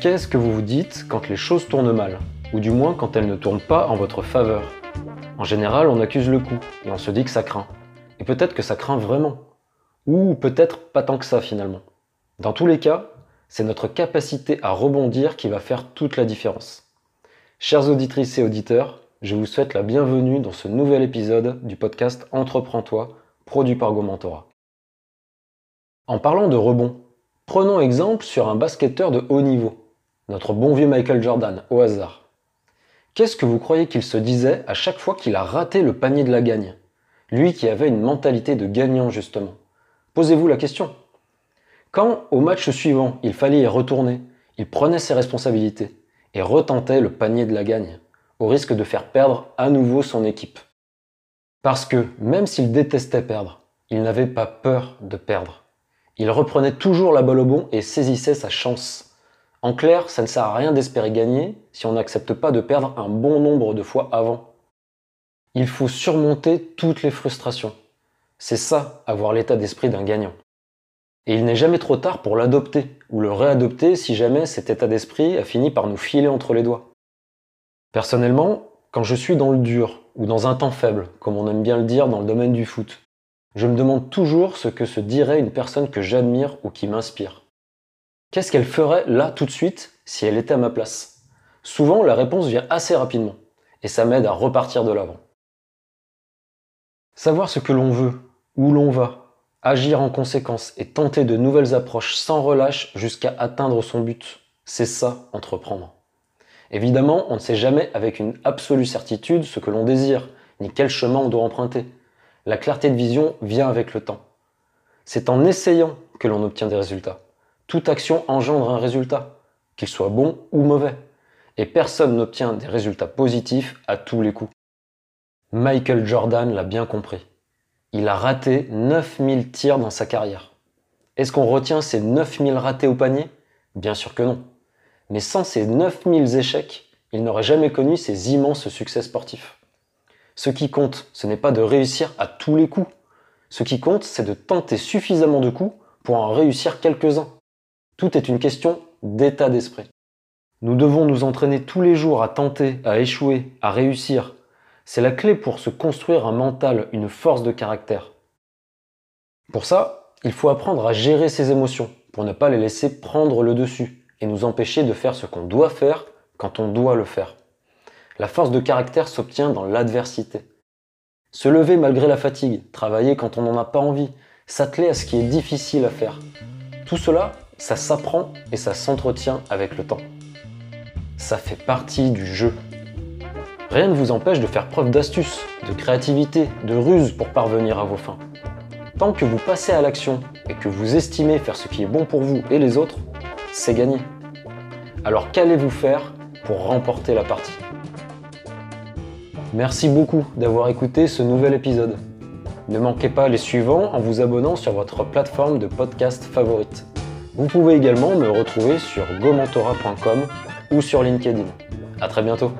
Qu'est-ce que vous vous dites quand les choses tournent mal Ou du moins quand elles ne tournent pas en votre faveur? En général, on accuse le coup et on se dit que ça craint. Et peut-être que ça craint vraiment. Ou peut-être pas tant que ça finalement. Dans tous les cas, c'est notre capacité à rebondir qui va faire toute la différence. Chers auditrices et auditeurs, je vous souhaite la bienvenue dans ce nouvel épisode du podcast Entreprends-toi, produit par Gomentora. En parlant de rebond, prenons exemple sur un basketteur de haut niveau notre bon vieux Michael Jordan, au hasard. Qu'est-ce que vous croyez qu'il se disait à chaque fois qu'il a raté le panier de la gagne? Lui qui avait une mentalité de gagnant justement. Posez-vous la question. Quand, au match suivant, il fallait y retourner, il prenait ses responsabilités et retentait le panier de la gagne, au risque de faire perdre à nouveau son équipe. Parce que, même s'il détestait perdre, il n'avait pas peur de perdre. Il reprenait toujours la balle au bon et saisissait sa chance. En clair, ça ne sert à rien d'espérer gagner si on n'accepte pas de perdre un bon nombre de fois avant. Il faut surmonter toutes les frustrations. C'est ça, avoir l'état d'esprit d'un gagnant. Et il n'est jamais trop tard pour l'adopter, ou le réadopter si jamais cet état d'esprit a fini par nous filer entre les doigts. Personnellement, quand je suis dans le dur, ou dans un temps faible, comme on aime bien le dire dans le domaine du foot, je me demande toujours ce que se dirait une personne que j'admire ou qui m'inspire. Qu'est-ce qu'elle ferait là tout de suite si elle était à ma place? Souvent, la réponse vient assez rapidement, et ça m'aide à repartir de l'avant. Savoir ce que l'on veut, où l'on va, agir en conséquence et tenter de nouvelles approches sans relâche jusqu'à atteindre son but, c'est ça, entreprendre. Évidemment, on ne sait jamais avec une absolue certitude ce que l'on désire, ni quel chemin on doit emprunter. La clarté de vision vient avec le temps. C'est en essayant que l'on obtient des résultats. Toute action engendre un résultat, qu'il soit bon ou mauvais. Et personne n'obtient des résultats positifs à tous les coups. Michael Jordan l'a bien compris. Il a raté 9000 tirs dans sa carrière. Est-ce qu'on retient ces 9000 ratés au panier? Bien sûr que non. Mais sans ces 9000 échecs, il n'aurait jamais connu ces immenses succès sportifs. Ce qui compte, ce n'est pas de réussir à tous les coups. Ce qui compte, c'est de tenter suffisamment de coups pour en réussir quelques-uns. Tout est une question d'état d'esprit. Nous devons nous entraîner tous les jours à tenter, à échouer, à réussir. C'est la clé pour se construire un mental, une force de caractère. Pour ça, il faut apprendre à gérer ses émotions, pour ne pas les laisser prendre le dessus et nous empêcher de faire ce qu'on doit faire quand on doit le faire. La force de caractère s'obtient dans l'adversité. Se lever malgré la fatigue, travailler quand on n'en a pas envie, s'atteler à ce qui est difficile à faire. Tout cela, ça s'apprend et ça s'entretient avec le temps. Ça fait partie du jeu. Rien ne vous empêche de faire preuve d'astuce, de créativité, de ruse pour parvenir à vos fins. Tant que vous passez à l'action et que vous estimez faire ce qui est bon pour vous et les autres, c'est gagné. Alors qu'allez-vous faire pour remporter la partie? Merci beaucoup d'avoir écouté ce nouvel épisode. Ne manquez pas les suivants en vous abonnant sur votre plateforme de podcast favorite. Vous pouvez également me retrouver sur gomentora.com ou sur LinkedIn. A très bientôt